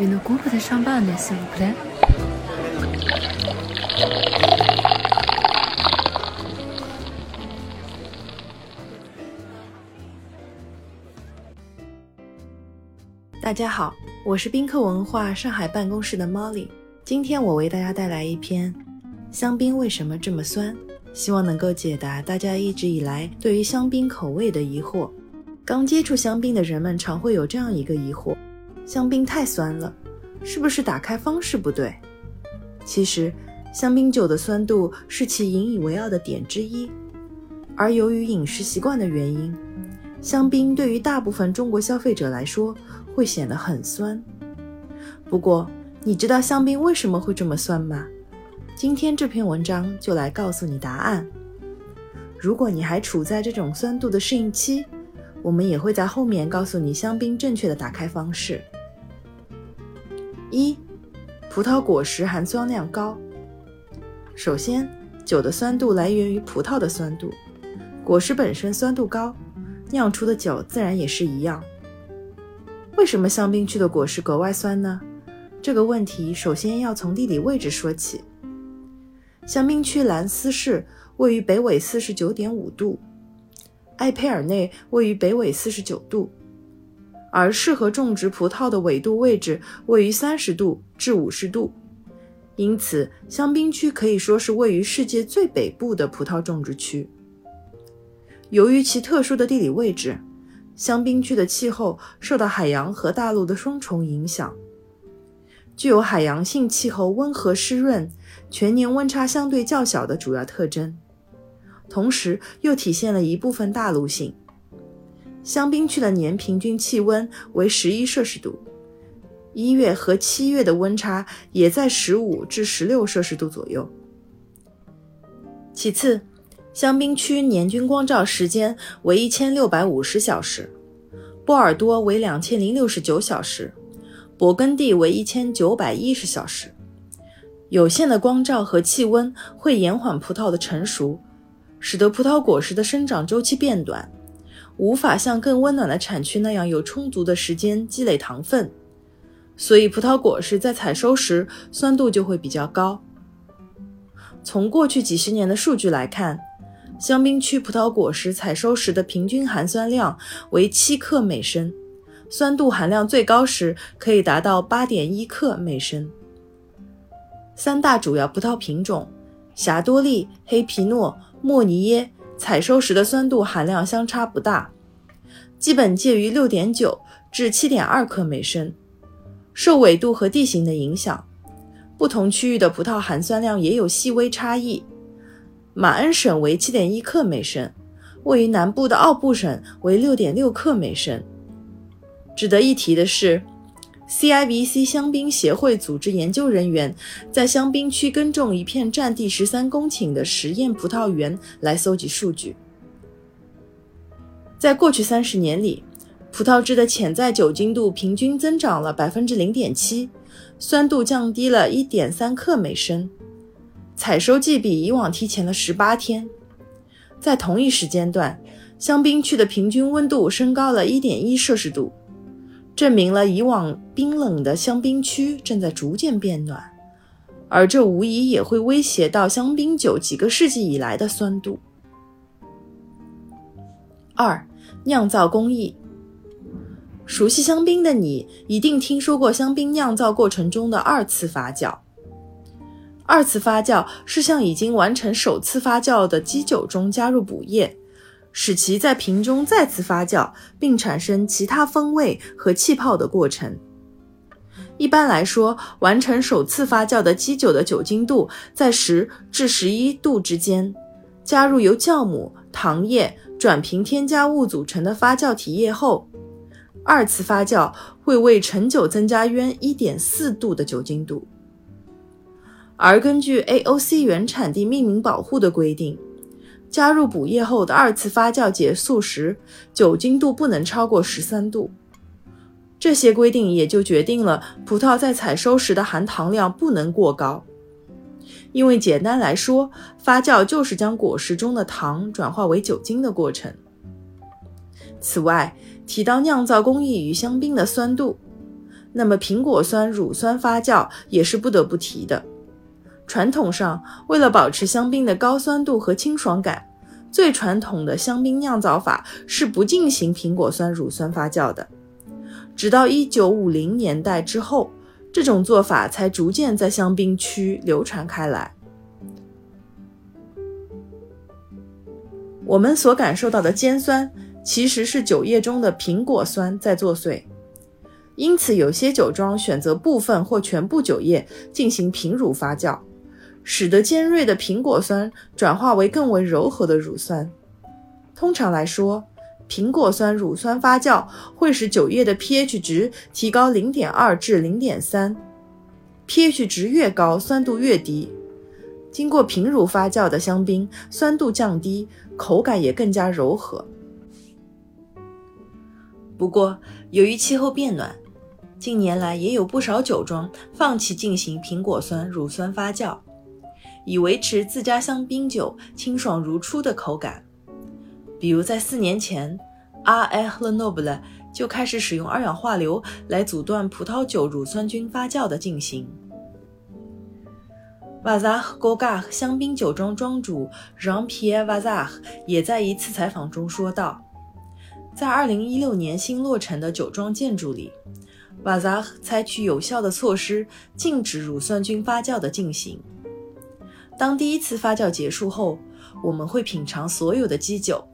Une coupe de champagne, s'il vous plaît. 大家好，我是宾客文化上海办公室的 Molly。今天我为大家带来一篇香槟为什么这么酸，希望能够解答大家一直以来对于香槟口味的疑惑。刚接触香槟的人们常会有这样一个疑惑：香槟太酸了，是不是打开方式不对？其实，香槟酒的酸度是其引以为傲的点之一，而由于饮食习惯的原因，香槟对于大部分中国消费者来说会显得很酸。不过，你知道香槟为什么会这么酸吗？今天这篇文章就来告诉你答案。如果你还处在这种酸度的适应期，我们也会在后面告诉你香槟正确的打开方式。一、葡萄果实含酸量高。首先，酒的酸度来源于葡萄的酸度，果实本身酸度高，酿出的酒自然也是一样。为什么香槟区的果实格外酸呢？这个问题首先要从地理位置说起。香槟区兰斯市位于北纬四十九点五度，埃佩尔内位于北纬四十九度，而适合种植葡萄的纬度位置位于三十度至五十度，因此香槟区可以说是位于世界最北部的葡萄种植区。由于其特殊的地理位置，香槟区的气候受到海洋和大陆的双重影响。具有海洋性气候温和湿润、全年温差相对较小的主要特征，同时又体现了一部分大陆性。香槟区的年平均气温为十一摄氏度，一月和七月的温差也在十五至十六摄氏度左右。其次，香槟区年均光照时间为一千六百五十小时，波尔多为两千零六十九小时。勃艮第为一千九百一十小时，有限的光照和气温会延缓葡萄的成熟，使得葡萄果实的生长周期变短，无法像更温暖的产区那样有充足的时间积累糖分，所以葡萄果实在采收时酸度就会比较高。从过去几十年的数据来看，香槟区葡萄果实采收时的平均含酸量为七克每升。酸度含量最高时可以达到八点一克每升。三大主要葡萄品种霞多丽、黑皮诺、莫尼耶采收时的酸度含量相差不大，基本介于六点九至七点二克每升。受纬度和地形的影响，不同区域的葡萄含酸量也有细微差异。马恩省为七点一克每升，位于南部的奥布省为六点六克每升。值得一提的是，CIVC 香槟协会组织研究人员在香槟区耕种一片占地十三公顷的实验葡萄园来搜集数据。在过去三十年里，葡萄汁的潜在酒精度平均增长了百分之零点七，酸度降低了一点三克每升，采收季比以往提前了十八天。在同一时间段，香槟区的平均温度升高了一点一摄氏度。证明了以往冰冷的香槟区正在逐渐变暖，而这无疑也会威胁到香槟酒几个世纪以来的酸度。二、酿造工艺。熟悉香槟的你一定听说过香槟酿造过程中的二次发酵。二次发酵是向已经完成首次发酵的基酒中加入补液。使其在瓶中再次发酵，并产生其他风味和气泡的过程。一般来说，完成首次发酵的基酒的酒精度在十至十一度之间。加入由酵母、糖液、转瓶添加物组成的发酵体液后，二次发酵会为陈酒增加约一点四度的酒精度。而根据 AOC 原产地命名保护的规定。加入补液后的二次发酵结束时，酒精度不能超过十三度。这些规定也就决定了葡萄在采收时的含糖量不能过高。因为简单来说，发酵就是将果实中的糖转化为酒精的过程。此外，提到酿造工艺与香槟的酸度，那么苹果酸乳酸发酵也是不得不提的。传统上，为了保持香槟的高酸度和清爽感，最传统的香槟酿造法是不进行苹果酸乳酸发酵的。直到1950年代之后，这种做法才逐渐在香槟区流传开来。我们所感受到的尖酸，其实是酒液中的苹果酸在作祟。因此，有些酒庄选择部分或全部酒液进行平乳发酵，使得尖锐的苹果酸转化为更为柔和的乳酸。通常来说，苹果酸乳酸发酵会使酒液的 pH 值提高0.2至 0.3，pH 值越高，酸度越低。经过平乳发酵的香槟，酸度降低，口感也更加柔和。不过，由于气候变暖，近年来也有不少酒庄放弃进行苹果酸乳酸发酵，以维持自家香槟酒清爽如初的口感。比如在四年前，R. L. Noble 就开始使用二氧化硫来阻断葡萄酒乳酸菌发酵的进行。瓦扎和戈嘎香槟酒庄庄主 Jean-Pierre Vazar 也在一次采访中说道，在2016年新落成的酒庄建筑里，Vazar 采取有效的措施，禁止乳酸菌发酵的进行。当第一次发酵结束后，我们会品尝所有的基酒，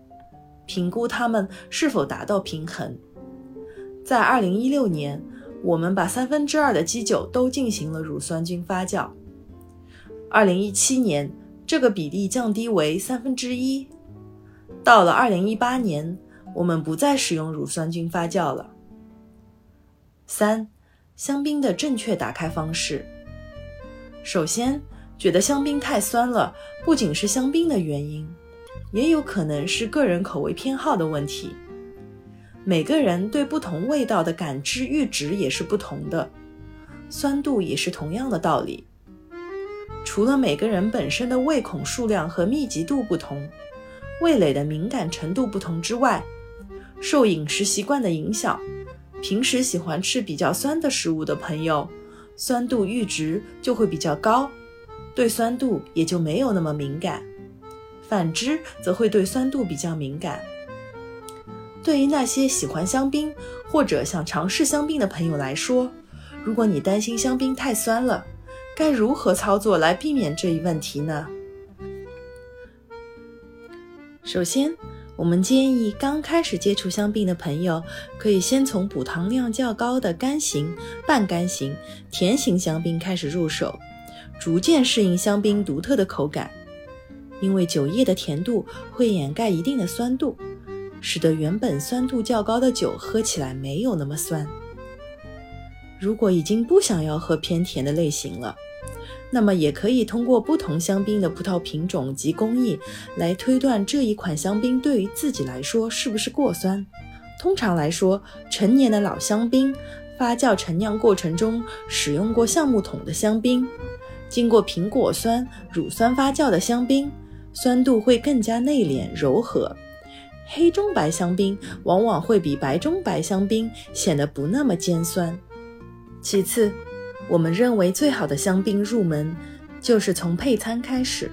评估它们是否达到平衡。在2016年，我们把三分之二的基酒都进行了乳酸菌发酵。二零一七年，这个比例降低为三分之一。到了二零一八年，我们不再使用乳酸菌发酵了。三、香槟的正确打开方式。首先，觉得香槟太酸了，不仅是香槟的原因，也有可能是个人口味偏好的问题。每个人对不同味道的感知阈值也是不同的，酸度也是同样的道理。除了每个人本身的胃孔数量和密集度不同，味蕾的敏感程度不同之外，受饮食习惯的影响，平时喜欢吃比较酸的食物的朋友，酸度阈值就会比较高，对酸度也就没有那么敏感；反之，则会对酸度比较敏感。对于那些喜欢香槟或者想尝试香槟的朋友来说，如果你担心香槟太酸了，该如何操作来避免这一问题呢？首先，我们建议刚开始接触香槟的朋友，可以先从补糖量较高的干型、半干型、甜型香槟开始入手，逐渐适应香槟独特的口感。因为酒液的甜度会掩盖一定的酸度，使得原本酸度较高的酒喝起来没有那么酸。如果已经不想要喝偏甜的类型了，那么也可以通过不同香槟的葡萄品种及工艺来推断这一款香槟对于自己来说是不是过酸。通常来说，陈年的老香槟发酵陈酿过程中使用过橡木桶的香槟，经过苹果酸乳酸发酵的香槟，酸度会更加内敛柔和。黑中白香槟往往会比白中白香槟显得不那么尖酸。其次，我们认为最好的香槟入门就是从配餐开始。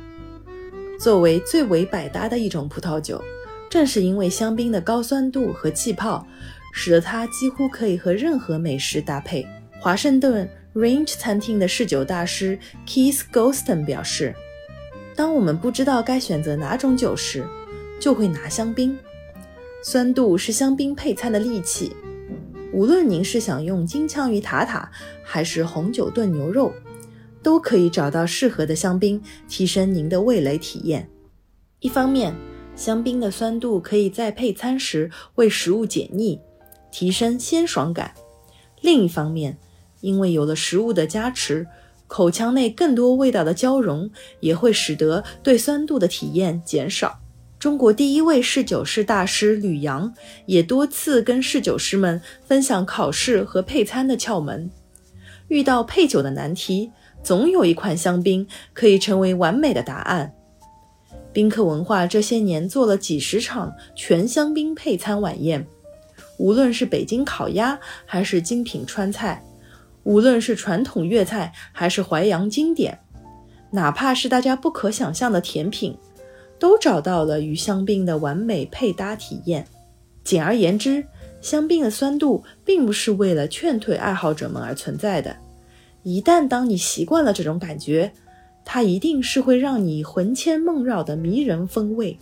作为最为百搭的一种葡萄酒，正是因为香槟的高酸度和气泡，使得它几乎可以和任何美食搭配。华盛顿 Range 餐厅的侍酒大师 Keith Golston 表示：“当我们不知道该选择哪种酒时，就会拿香槟。酸度是香槟配餐的利器。”无论您是想用金枪鱼塔塔，还是红酒炖牛肉，都可以找到适合的香槟，提升您的味蕾体验。一方面，香槟的酸度可以在配餐时为食物解腻，提升鲜爽感；另一方面，因为有了食物的加持，口腔内更多味道的交融，也会使得对酸度的体验减少。中国第一位侍酒师大师吕阳也多次跟侍酒师们分享考试和配餐的窍门。遇到配酒的难题，总有一款香槟可以成为完美的答案。宾客文化这些年做了几十场全香槟配餐晚宴，无论是北京烤鸭还是精品川菜，无论是传统粤菜还是淮扬经典，哪怕是大家不可想象的甜品，都找到了与香槟的完美配搭体验。简而言之，香槟的酸度并不是为了劝退爱好者们而存在的。一旦当你习惯了这种感觉，它一定是会让你魂牵梦绕的迷人风味。